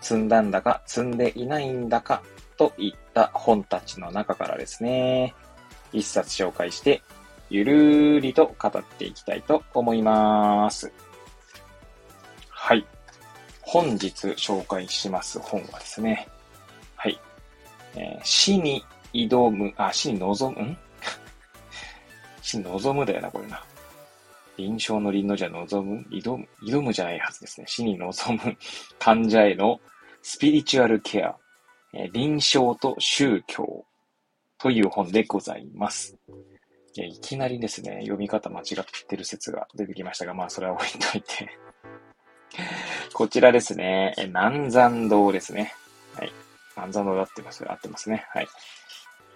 積んだんだか積んでいないんだかといった本たちの中からですね、一冊紹介してゆるーりと語っていきたいと思います。はい。本日紹介します本はですね、はい。えー、死に挑む、あ、死に望む、ん 死に望むだよな、これな。臨床の臨のじゃ望む挑む挑むじゃないはずですね。死に望む 患者へのスピリチュアルケア、え、臨床と宗教という本でございます。い、いきなりですね、読み方間違ってる説が出てきましたが、まあ、それは置いといて こちらですね、南山道ですね。はい。南山道で合ってます。合ってますね。はい。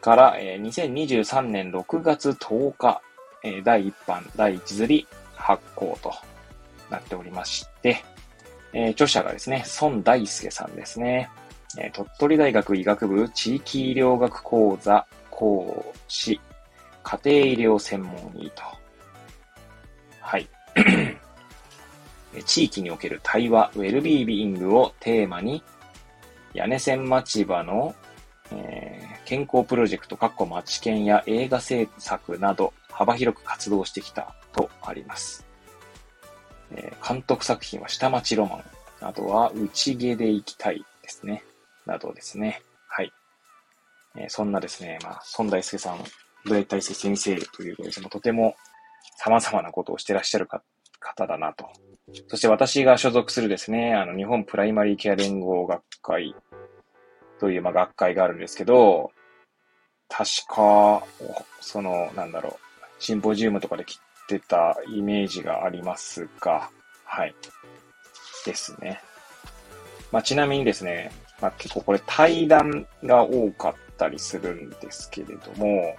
から、えー、2023年6月10日、えー、第1版、第1釣り発行となっておりまして、えー、著者がですね、孫大輔さんですね。えー、鳥取大学医学部地域医療学講座講師家庭医療専門医と。はい。地域における対話、ウェルビービングをテーマに、屋根線町場の、えー、健康プロジェクト、かっこ町県や映画制作など幅広く活動してきたとあります。えー、監督作品は下町ロマン、あとは内毛で行きたいですね。などですね。はい。えー、そんなですね、まあ、孫大輔さんブレイ大勢先生ということですね、とても様々なことをしてらっしゃる方だなと。そして私が所属するですね、あの、日本プライマリーケア連合学会という、まあ、学会があるんですけど、確か、その、なんだろう、シンポジウムとかで切ってたイメージがありますが、はい。ですね。まあ、ちなみにですね、まあ、結構これ対談が多かったりするんですけれども、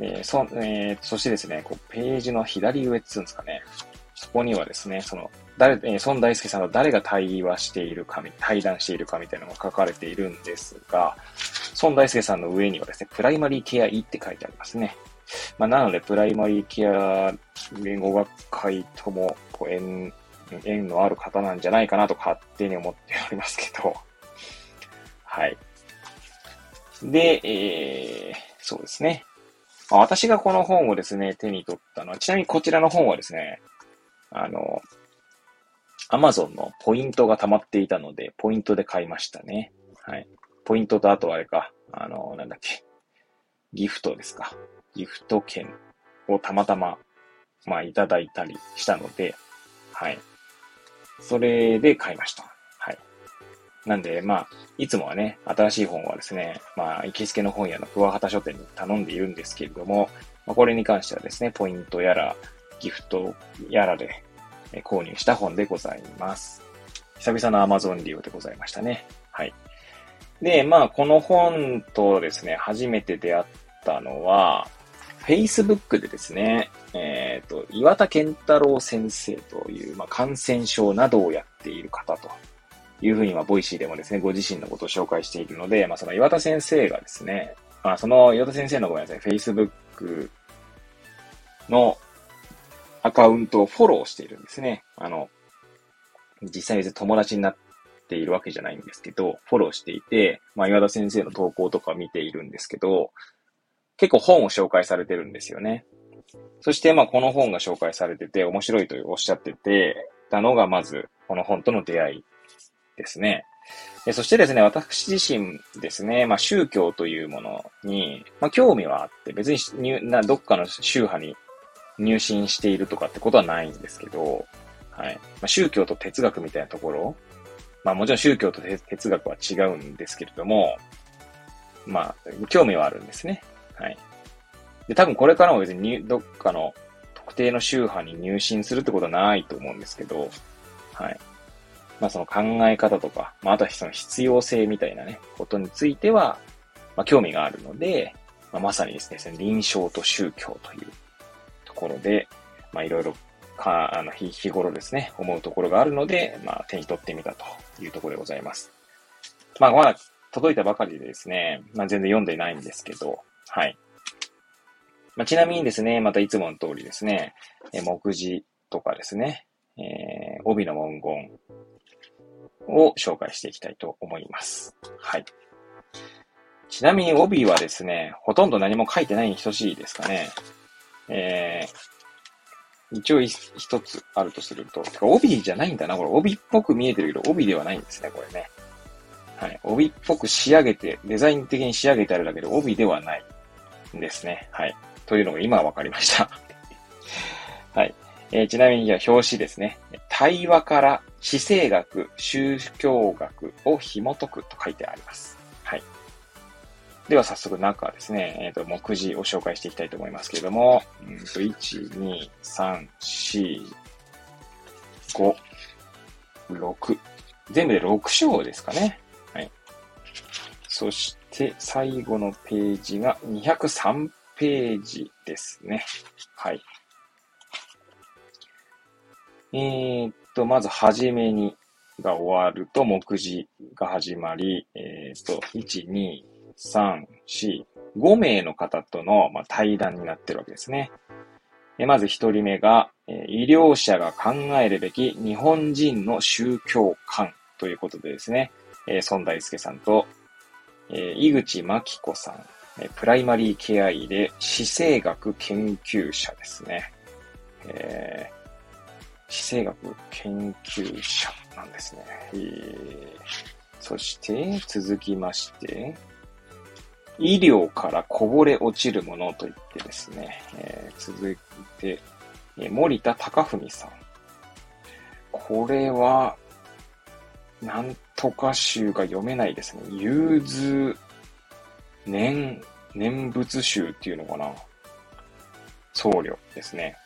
えー、そ、えー、そしてですね、こう、ページの左上っつうんですかね。そこにはですね、その、誰、えー、孫大輔さんと誰が対話しているか、対談しているかみたいなのが書かれているんですが、孫大輔さんの上にはですね、プライマリーケア医って書いてありますね。まあ、なので、プライマリーケア言語学会とも、こう、縁、縁のある方なんじゃないかなと勝手に思っておりますけど、はい。で、えー、そうですね。まあ、私がこの本をですね、手に取ったのは、ちなみにこちらの本はですね、あの、アマゾンのポイントが溜まっていたので、ポイントで買いましたね。はい。ポイントとあとあれか、あの、なんだっけ、ギフトですか。ギフト券をたまたま、まあ、いただいたりしたので、はい。それで買いました。はいなんで、まあ、いつもはね、新しい本はですね、まあ、行きつけの本屋の桑畑書店に頼んでいるんですけれども、まあ、これに関してはですね、ポイントやら、ギフトやらで購入した本でございます。久々の Amazon 利用でございましたね。はい。で、まあ、この本とですね、初めて出会ったのは、Facebook でですね、えっ、ー、と、岩田健太郎先生という、まあ、感染症などをやっている方というふうに、まあ、ボイシーでもですね、ご自身のことを紹介しているので、まあ、その岩田先生がですね、まあ、その岩田先生のごめんなさい、Facebook のアカウントをフォローしているんですね。あの、実際に友達になっているわけじゃないんですけど、フォローしていて、まあ、岩田先生の投稿とか見ているんですけど、結構本を紹介されてるんですよね。そして、まあ、この本が紹介されてて面白いとおっしゃってて、たのが、まず、この本との出会いですね。そしてですね、私自身ですね、まあ宗教というものに、まあ興味はあって、別になどっかの宗派に入信しているとかってことはないんですけど、はい。まあ、宗教と哲学みたいなところ、まあもちろん宗教と哲学は違うんですけれども、まあ、興味はあるんですね。はい。で、多分これからも別にどっかの特定の宗派に入信するってことはないと思うんですけど、はい。まあその考え方とか、まああとはその必要性みたいなね、ことについては、まあ興味があるので、まあ、まさにですね、臨床と宗教というところで、まあいろいろか、あの、日頃ですね、思うところがあるので、まあ手に取ってみたというところでございます。まあまだ届いたばかりでですね、まあ全然読んでないんですけど、はい。まあ、ちなみにですね、またいつもの通りですね、え目次とかですね、えー、帯の文言を紹介していきたいと思います。はい。ちなみに帯はですね、ほとんど何も書いてないに等しいですかね。えー、一応一つあるとすると、てか帯じゃないんだな、これ帯っぽく見えてるけど、帯ではないんですね、これね。はい。帯っぽく仕上げて、デザイン的に仕上げてあるだけで帯ではないですね。はい。というのが今分かりました。はい。えー、ちなみに、表紙ですね。対話から地政学、宗教学を紐解くと書いてあります。はい。では早速中ですね、えっ、ー、と、目次を紹介していきたいと思いますけれども、うんと、1、2、3、4、5、6。全部で6章ですかね。はい。そして、最後のページが203ページですね。はい。えー、っと、まずはじめにが終わると目次が始まり、えー、っと、1、2、3、4、5名の方との、まあ、対談になってるわけですね。えまず一人目が、え医療者が考えるべき日本人の宗教観ということでですね、えー、孫大輔さんと、えー、井口真紀子さん、えプライマリーケア医で死生学研究者ですね。えー、死生学研究者なんですね。えー、そして、続きまして、医療からこぼれ落ちるものといってですね、えー、続いて、え、森田隆文さん。これは、なんとか集が読めないですね。融通念、念仏集っていうのかな僧侶ですね。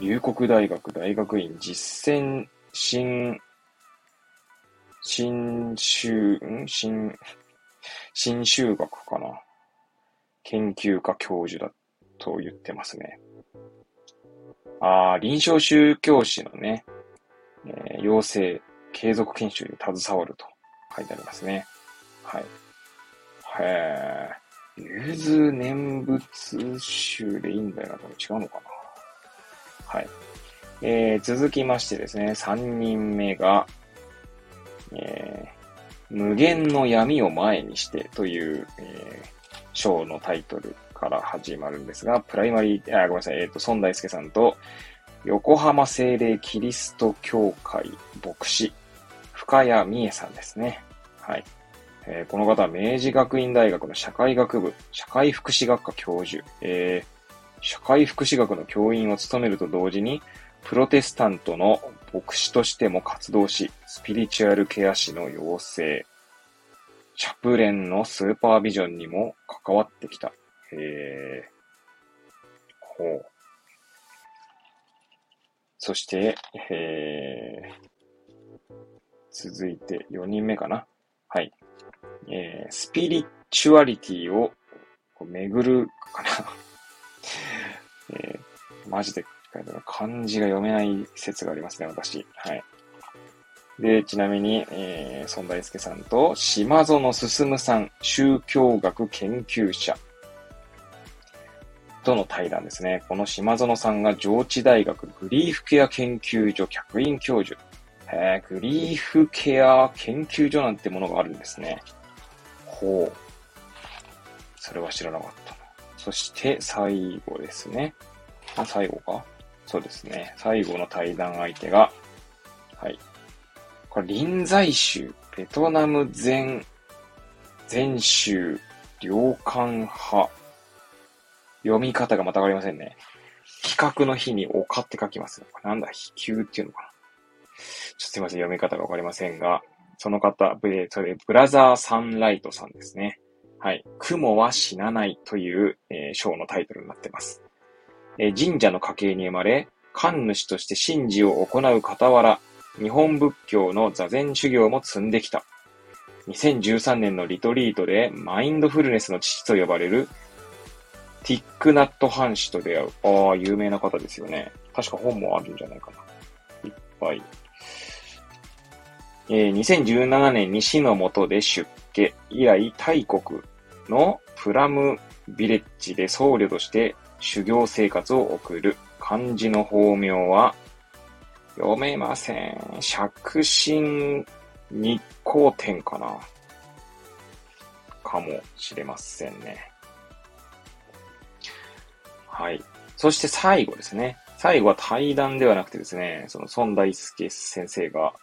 龍谷大学大学院実践新、新修、ん？新、新修学かな研究家教授だと言ってますね。ああ、臨床宗教師のね、えー、養成継続研修に携わると書いてありますね。はい。へえ。融通念仏集でいいんだよな。違うのかな。はい。えー、続きましてですね、3人目が、えー、無限の闇を前にしてという、えー、章のタイトルから始まるんですが、プライマリー、あ、ごめんなさい、えっ、ー、と、孫大輔さんと、横浜精霊キリスト教会牧師、深谷美恵さんですね。はい。えー、この方は明治学院大学の社会学部、社会福祉学科教授、えー、社会福祉学の教員を務めると同時に、プロテスタントの牧師としても活動し、スピリチュアルケア師の養成、チャプレンのスーパービジョンにも関わってきた。へえ。ほう。そして、えー、続いて4人目かな。はい。えー、スピリチュアリティを巡るかな。えー、マジで漢字が読めない説がありますね、私。はい。で、ちなみに、えー、孫大輔さんと、島園進さん、宗教学研究者との対談ですね。この島園さんが上智大学グリーフケア研究所客員教授。えー、グリーフケア研究所なんてものがあるんですね。ほう。それは知らなかったな。そして最後ですね。あ、最後か？そうですね。最後の対談相手が、はい。これ、臨済宗、ベトナム全、全宗、領館派。読み方がまたわかりませんね。比較の日に丘って書きます。なんだ、比丘っていうのかな。ちょっとすいません、読み方がわかりませんが、その方、それ、ブラザーサンライトさんですね。はい。雲は死なないという、えー、章のタイトルになってます。えー、神社の家系に生まれ、神主として神事を行う傍ら、日本仏教の座禅修行も積んできた。2013年のリトリートでマインドフルネスの父と呼ばれるティックナット・ハン氏と出会う。ああ、有名な方ですよね。確か本もあるんじゃないかな。いっぱい。えー、2017年に死の下で出家。以来、大国のプラムビレッジで僧侶として修行生活を送る。漢字の法名は、読めません。釈心日光天かなかもしれませんね。はい。そして最後ですね。最後は対談ではなくてですね、その孫大輔先生が、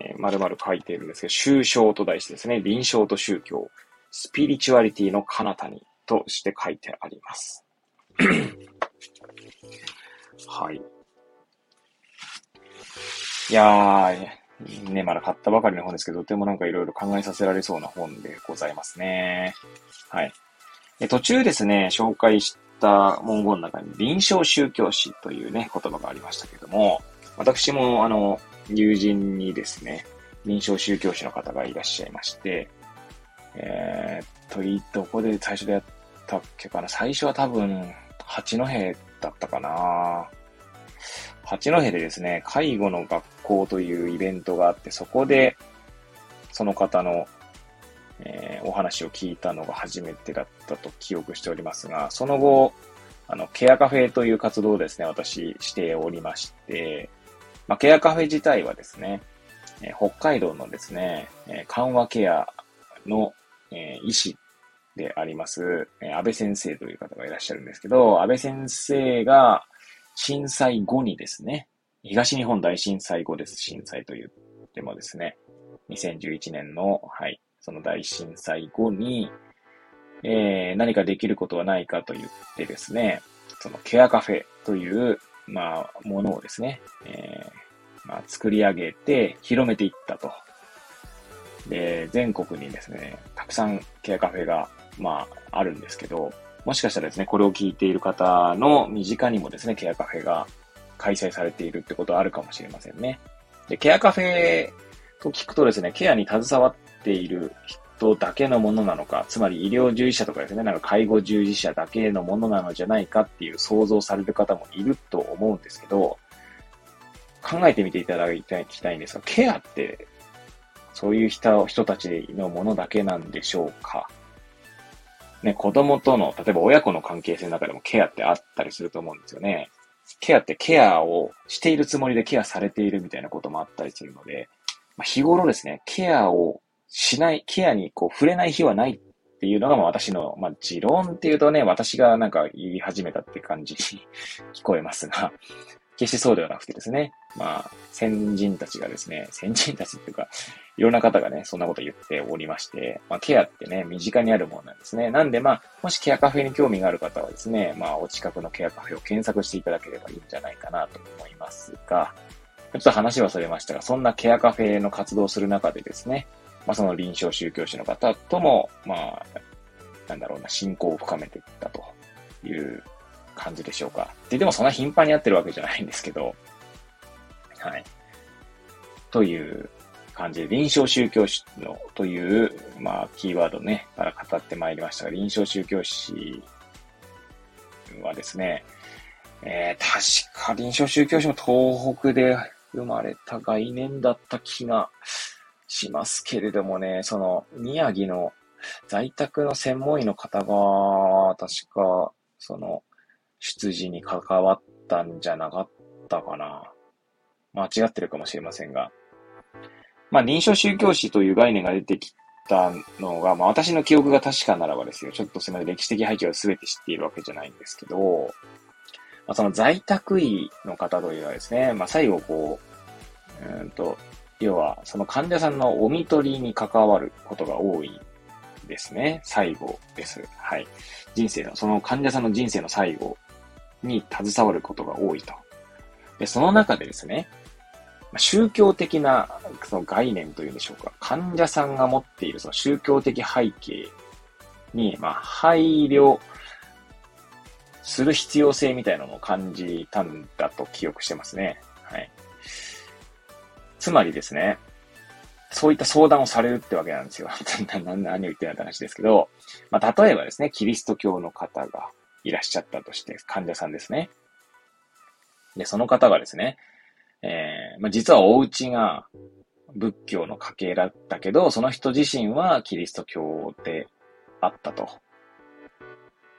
えー、丸々書いているんですけど、宗教と題してですね、臨床と宗教、スピリチュアリティの彼方にとして書いてあります。はい。いやー、ね、まだ買ったばかりの本ですけど、とてもなんかいろいろ考えさせられそうな本でございますね。はい。途中ですね、紹介した文言の中に臨床宗教史というね、言葉がありましたけども、私もあの、友人にですね、臨床宗教師の方がいらっしゃいまして、えー、と、どこで最初でやったっけかな。最初は多分、八戸だったかな。八戸でですね、介護の学校というイベントがあって、そこで、その方の、えー、お話を聞いたのが初めてだったと記憶しておりますが、その後、あの、ケアカフェという活動をですね、私しておりまして、まあ、ケアカフェ自体はですね、えー、北海道のですね、えー、緩和ケアの、えー、医師であります、えー、安倍先生という方がいらっしゃるんですけど、安倍先生が震災後にですね、東日本大震災後です。震災と言ってもですね、2011年の、はい、その大震災後に、えー、何かできることはないかと言ってですね、そのケアカフェという、まあ、ものをですね、えー、まあ、作り上げて広めていったと。で、全国にですね、たくさんケアカフェが、まあ、あるんですけど、もしかしたらですね、これを聞いている方の身近にもですね、ケアカフェが開催されているってことはあるかもしれませんね。で、ケアカフェと聞くとですね、ケアに携わっている人だけのものなのか、つまり医療従事者とかですね、なんか介護従事者だけのものなのじゃないかっていう想像される方もいると思うんですけど、考えてみていただきたいんですが、ケアってそういう人人たちのものだけなんでしょうか？ね、子供との、例えば親子の関係性の中でもケアってあったりすると思うんですよね。ケアってケアをしているつもりでケアされているみたいなこともあったりするので、まあ、日頃ですね、ケアをしない、ケアにこう触れない日はないっていうのがまあ私の、まあ、持論っていうとね、私がなんか言い始めたって感じに 聞こえますが、決してそうではなくてですね、まあ、先人たちがですね、先人たちっていうか、いろんな方がね、そんなこと言っておりまして、まあ、ケアってね、身近にあるものなんですね。なんで、まあ、もしケアカフェに興味がある方はですね、まあ、お近くのケアカフェを検索していただければいいんじゃないかなと思いますが、ちょっと話はそれましたが、そんなケアカフェの活動をする中でですね、まあ、その臨床宗教師の方とも、まあ、なんだろうな、信仰を深めていったという感じでしょうか。って言ってもそんな頻繁にやってるわけじゃないんですけど、はい。という感じで、臨床宗教師のという、まあ、キーワードね、から語ってまいりましたが、臨床宗教師はですね、えー、確か臨床宗教師も東北で生まれた概念だった気がしますけれどもね、その、宮城の在宅の専門医の方が、確か、その、出自に関わったんじゃなかったかな。間違ってるかもしれませんが。まあ、臨床宗教史という概念が出てきたのが、まあ、私の記憶が確かならばですよ。ちょっとすみません。歴史的背景を全て知っているわけじゃないんですけど、まあ、その在宅医の方というのはですね、まあ、最後こう、うんと、要は、その患者さんのお見取りに関わることが多いですね。最後です。はい。人生の、その患者さんの人生の最後に携わることが多いと。で、その中でですね、宗教的なその概念というんでしょうか。患者さんが持っているその宗教的背景に、まあ、配慮する必要性みたいなのを感じたんだと記憶してますね。はい。つまりですね、そういった相談をされるってわけなんですよ。何を言ってるんだ話ですけど、まあ、例えばですね、キリスト教の方がいらっしゃったとして、患者さんですね。で、その方がですね、えー、まあ、実はお家が仏教の家系だったけど、その人自身はキリスト教であったと。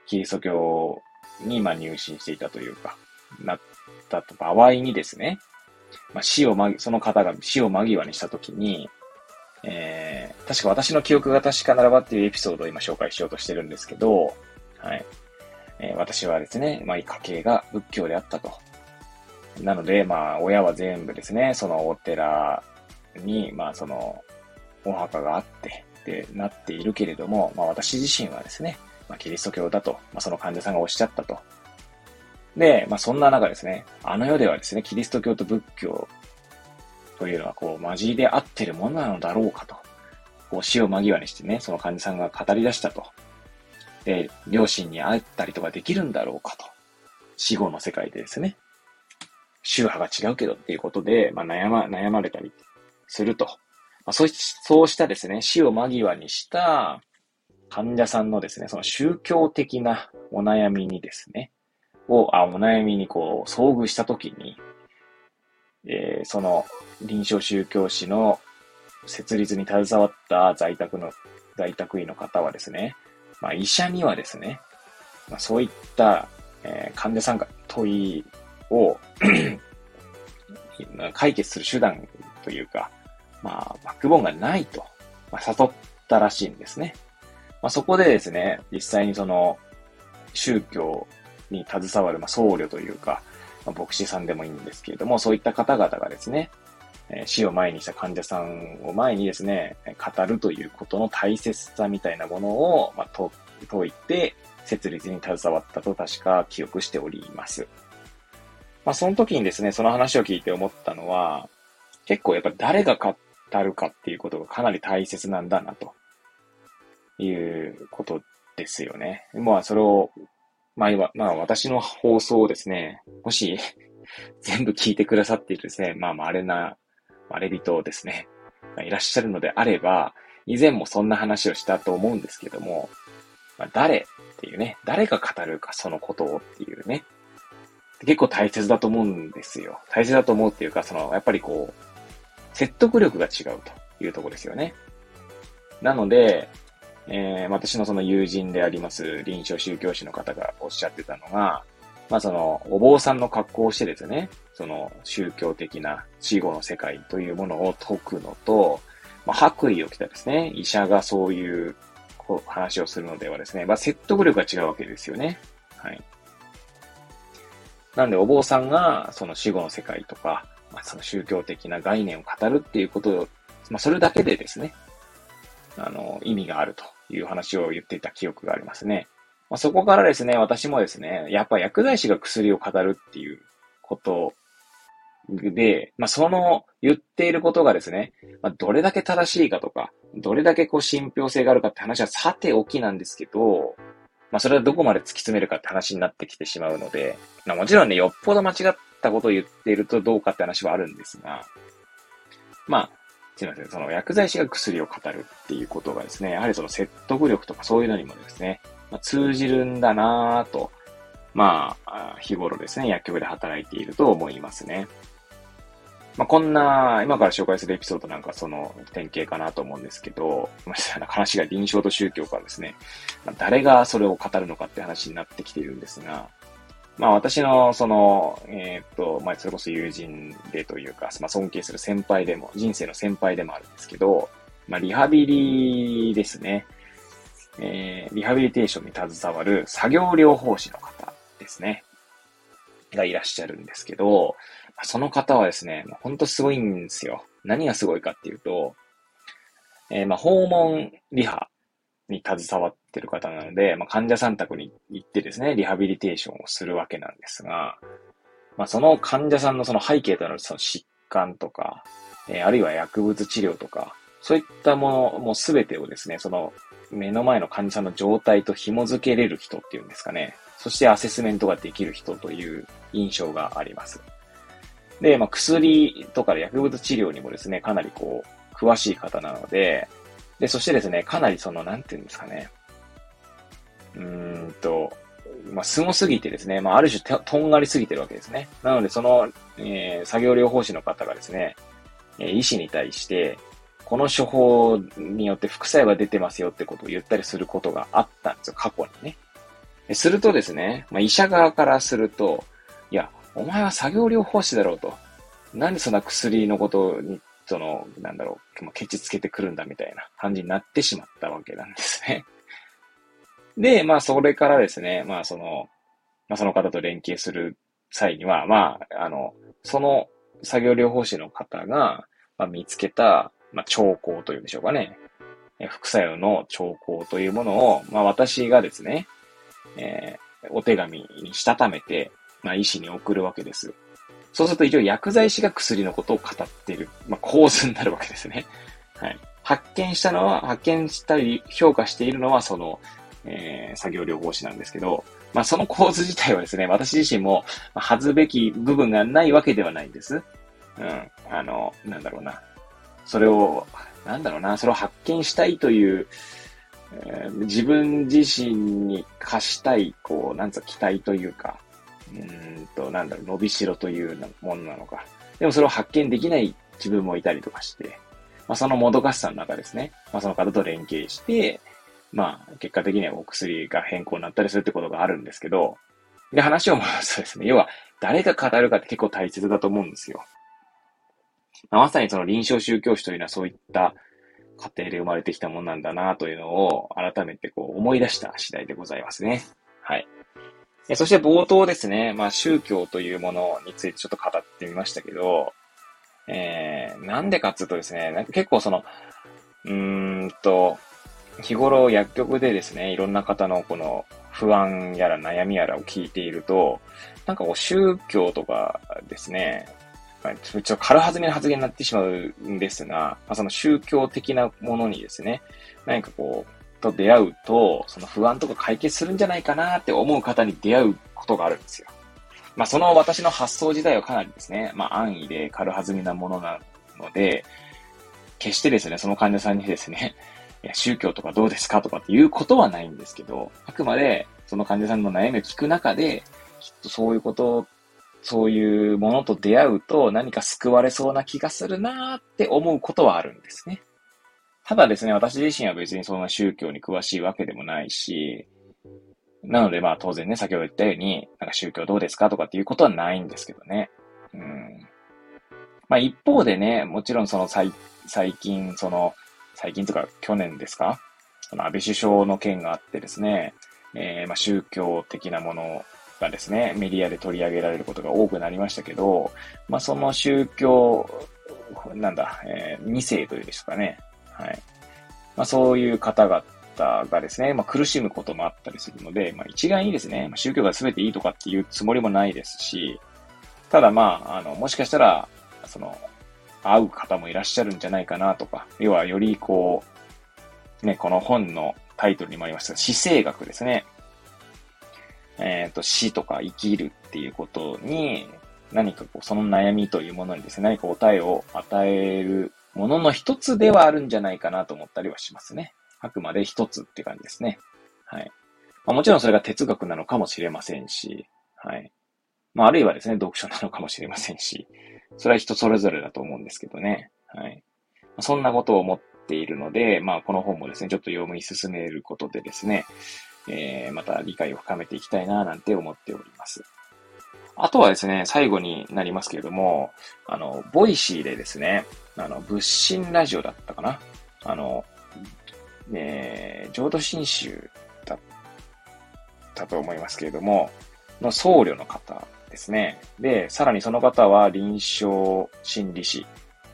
キリスト教にま入信していたというか、なった場合にですね、まあ、死をま、その方が死を間際にしたときに、えー、確か私の記憶が確かならばっていうエピソードを今紹介しようとしてるんですけど、はい。えー、私はですね、まあ、家系が仏教であったと。なので、まあ、親は全部ですね、そのお寺に、まあ、その、お墓があって、で、なっているけれども、まあ、私自身はですね、まあ、キリスト教だと、まあ、その患者さんがおっしゃったと。で、まあ、そんな中ですね、あの世ではですね、キリスト教と仏教というのは、こう、交じりで合ってるものなのだろうかと。こう、死を間際にしてね、その患者さんが語り出したと。で、両親に会ったりとかできるんだろうかと。死後の世界でですね。宗派が違うけどっていうことで、まあ、悩ま、悩まれたりすると。まあ、そうそうしたですね、死を間際にした患者さんのですね、その宗教的なお悩みにですね、を、あ、お悩みにこう、遭遇したときに、えー、その臨床宗教師の設立に携わった在宅の、在宅医の方はですね、まあ、医者にはですね、まあ、そういった、えー、患者さんが問いを 解決する手段というか、まあ、バックボーンがないと、まあ、悟ったらしいんですね。まあ、そこでですね、実際にその、宗教に携わる、まあ、僧侶というか、まあ、牧師さんでもいいんですけれども、そういった方々がですね、え、死を前にした患者さんを前にですね、語るということの大切さみたいなものを、まあ、解いて、設立に携わったと確か記憶しております。まあ、その時にですね、その話を聞いて思ったのは、結構やっぱ誰が語るかっていうことがかなり大切なんだな、ということですよね。まあ、それを、まあ今、まあ、私の放送をですね、もし 全部聞いてくださっているですね、まあ、稀な、稀人ですね、まあいらっしゃるのであれば、以前もそんな話をしたと思うんですけども、まあ、誰っていうね、誰が語るかそのことをっていうね、結構大切だと思うんですよ。大切だと思うっていうか、その、やっぱりこう、説得力が違うというところですよね。なので、えー、私のその友人であります臨床宗教師の方がおっしゃってたのが、まあその、お坊さんの格好をしてですね、その宗教的な死後の世界というものを解くのと、まあ、白衣を着たですね、医者がそういう話をするのではですね、まあ説得力が違うわけですよね。はい。なんでお坊さんがその死後の世界とか、まあ、その宗教的な概念を語るっていうことを、まあそれだけでですね、あの、意味があるという話を言っていた記憶がありますね。まあ、そこからですね、私もですね、やっぱ薬剤師が薬を語るっていうことで、まあ、その言っていることがですね、まあ、どれだけ正しいかとか、どれだけこう信憑性があるかって話はさておきなんですけど、まあ、それはどこまで突き詰めるかって話になってきてしまうので、まあ、もちろんね、よっぽど間違ったことを言っているとどうかって話はあるんですが、まあ、すいません、その薬剤師が薬を語るっていうことがですね、やはりその説得力とかそういうのにもですね、まあ、通じるんだなぁと、まあ、日頃ですね、薬局で働いていると思いますね。まあ、こんな、今から紹介するエピソードなんかその典型かなと思うんですけど、話が臨床と宗教からですね、ま、誰がそれを語るのかって話になってきているんですが、まあ私のその、えー、っと、まあそれこそ友人でというか、まあ尊敬する先輩でも、人生の先輩でもあるんですけど、まあリハビリですね。えー、リハビリテーションに携わる作業療法士の方ですね。がいらっしゃるんですけど、その方はですね、ほんとすごいんですよ。何がすごいかっていうと、えー、まあ、訪問リハに携わってる方なので、まあ、患者さん宅に行ってですね、リハビリテーションをするわけなんですが、まあ、その患者さんのその背景となるその疾患とか、えー、あるいは薬物治療とか、そういったものもすべてをですね、その目の前の患者さんの状態と紐づけれる人っていうんですかね。そしてアセスメントができる人という印象があります。で、まあ、薬とか薬物治療にもですね、かなりこう、詳しい方なので、で、そしてですね、かなりその、なんていうんですかね、うーんと、まあ、すすぎてですね、まあ、ある種とんがりすぎてるわけですね。なので、その、えー、作業療法士の方がですね、えー、医師に対して、この処方によって副作用が出てますよってことを言ったりすることがあったんですよ、過去にね。するとですね、まあ、医者側からすると、いや、お前は作業療法士だろうと。なんでそんな薬のことに、その、なんだろう、ケチつけてくるんだみたいな感じになってしまったわけなんですね。で、まあ、それからですね、まあ、その、まあ、その方と連携する際には、まあ、あの、その作業療法士の方が、まあ、見つけた、まあ、兆候というんでしょうかね。副作用の兆候というものを、まあ、私がですね、えー、お手紙にしたためて、まあ、医師に送るわけです。そうすると一応薬剤師が薬のことを語っている、まあ、構図になるわけですね。はい。発見したのは、発見したり評価しているのは、その、えー、作業療法士なんですけど、まあ、その構図自体はですね、私自身も、ま、外すべき部分がないわけではないんです。うん。あの、なんだろうな。それを、なんだろうな、それを発見したいという、えー、自分自身に課したい、こう、なんつう期待というか、うんと、なんだろう、伸びしろというものなのか。でもそれを発見できない自分もいたりとかして、まあ、そのもどかしさの中ですね、まあ、その方と連携して、まあ、結果的にはお薬が変更になったりするってことがあるんですけど、で、話を戻すとですね、要は、誰が語るかって結構大切だと思うんですよ。まあ、まさにその臨床宗教師というのはそういった家庭で生まれてきたものなんだなというのを改めてこう思い出した次第でございますね。はい。そして冒頭ですね、まあ宗教というものについてちょっと語ってみましたけど、えー、なんでかっつうとですね、なんか結構その、うーんと、日頃薬局でですね、いろんな方のこの不安やら悩みやらを聞いていると、なんかこう宗教とかですね、まあ、ちょっと軽はずみな発言になってしまうんですが、まあ、その宗教的なものにですね、何かこう、と出会うと、その不安とか解決するんじゃないかなって思う方に出会うことがあるんですよ。まあ、その私の発想自体はかなりですね、まあ、安易で軽はずみなものなので、決してですね、その患者さんにですね、いや、宗教とかどうですかとかっていうことはないんですけど、あくまで、その患者さんの悩みを聞く中で、きっとそういうことそういうものと出会うと何か救われそうな気がするなーって思うことはあるんですね。ただですね、私自身は別にそんな宗教に詳しいわけでもないし、なのでまあ当然ね、先ほど言ったように、なんか宗教どうですかとかっていうことはないんですけどね。うん。まあ一方でね、もちろんその最最近、その、最近とか去年ですか？その安倍首相の件があってですね、えー、ま宗教的なものがですね、メディアで取り上げられることが多くなりましたけど、まあ、その宗教、なんだ、えー、2世というんですかね。はい。まあ、そういう方々がですね、まあ、苦しむこともあったりするので、まあ、一概にですね、宗教が全ていいとかっていうつもりもないですし、ただまあ、あの、もしかしたら、その、会う方もいらっしゃるんじゃないかなとか、要はよりこう、ね、この本のタイトルにもありました、死生学ですね。えっ、ー、と、死とか生きるっていうことに、何かこう、その悩みというものにですね、何か答えを与えるものの一つではあるんじゃないかなと思ったりはしますね。あくまで一つって感じですね。はい。まあ、もちろんそれが哲学なのかもしれませんし、はい。まあ、あるいはですね、読書なのかもしれませんし、それは人それぞれだと思うんですけどね。はい。まあ、そんなことを思っているので、まあ、この本もですね、ちょっと読み進めることでですね、えー、また理解を深めていきたいな、なんて思っております。あとはですね、最後になりますけれども、あの、ボイシーでですね、あの、物心ラジオだったかなあの、えー、浄土真宗だったと思いますけれども、の僧侶の方ですね。で、さらにその方は臨床心理士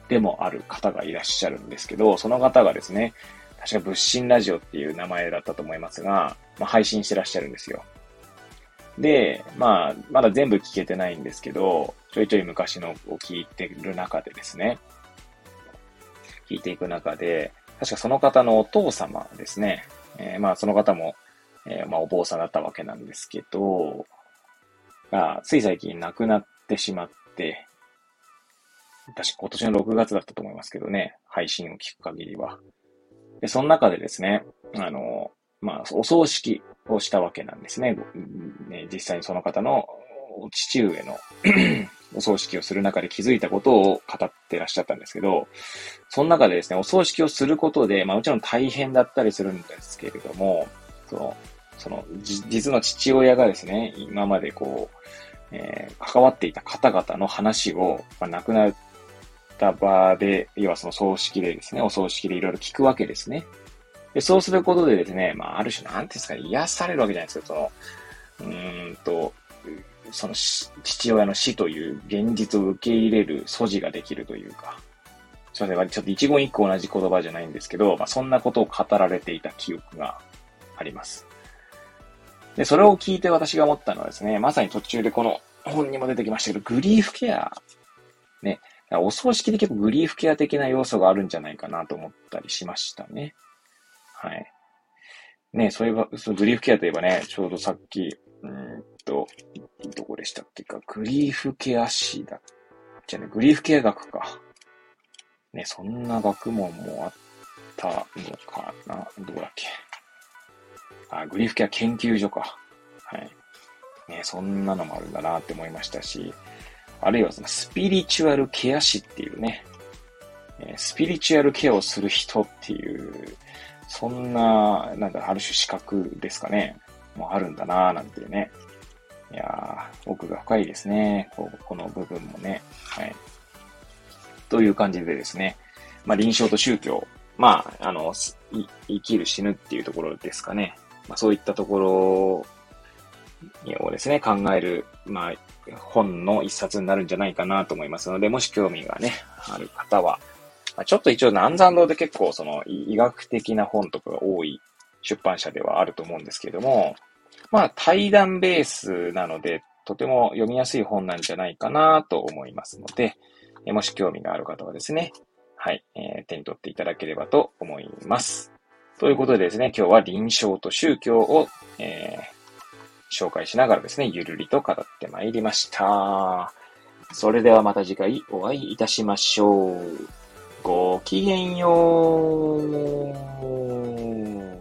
でもある方がいらっしゃるんですけど、その方がですね、確か物心ラジオっていう名前だったと思いますが、まあ、配信してらっしゃるんですよ。で、まあ、まだ全部聞けてないんですけど、ちょいちょい昔のを聞いてる中でですね、聞いていく中で、確かその方のお父様ですね、えー、まあその方も、えー、まあお坊さんだったわけなんですけど、が、つい最近亡くなってしまって、確か今年の6月だったと思いますけどね、配信を聞く限りは。で、その中でですね、あの、まあ、お葬式をしたわけなんですね。ね実際にその方の父上のお葬式をする中で気づいたことを語ってらっしゃったんですけど、その中でですね、お葬式をすることで、まあもちろん大変だったりするんですけれども、その、その、実の父親がですね、今までこう、えー、関わっていた方々の話を、まあ、亡くなった場で、要はその葬式でですね、お葬式でいろいろ聞くわけですね。で、そうすることでですね、まあ、ある種、なんていうんですか、癒されるわけじゃないですけど、その、うーんと、その父親の死という現実を受け入れる素地ができるというか、すいません、ちょっと一言一句同じ言葉じゃないんですけど、まあ、そんなことを語られていた記憶があります。で、それを聞いて私が思ったのはですね、まさに途中でこの本にも出てきましたけど、グリーフケア。ね。お葬式で結構グリーフケア的な要素があるんじゃないかなと思ったりしましたね。はい。ね、そういえば、そのグリーフケアといえばね、ちょうどさっき、うんと、どこでしたっけか、グリーフケア誌だ。じゃね、グリーフケア学か。ね、そんな学問もあったのかな。どこだっけ。あ、グリーフケア研究所か。はい。ね、そんなのもあるんだなって思いましたし、あるいはそのスピリチュアルケア師っていうね、スピリチュアルケアをする人っていう、そんな、なんかある種資格ですかね、もあるんだなぁなんてね。いやー、奥が深いですね。ここの部分もね。はい。という感じでですね。まあ、臨床と宗教。まあ、あの、生きる死ぬっていうところですかね。まあ、そういったところをですね、考える、まあ、本の一冊になるんじゃないかなと思いますので、もし興味がね、ある方は、まあ、ちょっと一応南山堂で結構その医学的な本とかが多い出版社ではあると思うんですけれども、まあ対談ベースなので、とても読みやすい本なんじゃないかなと思いますので、もし興味がある方はですね、はい、えー、手に取っていただければと思います。ということでですね、今日は臨床と宗教を、えー、紹介しながらですね、ゆるりと語ってまいりました。それではまた次回お会いいたしましょう。ごきげんよう。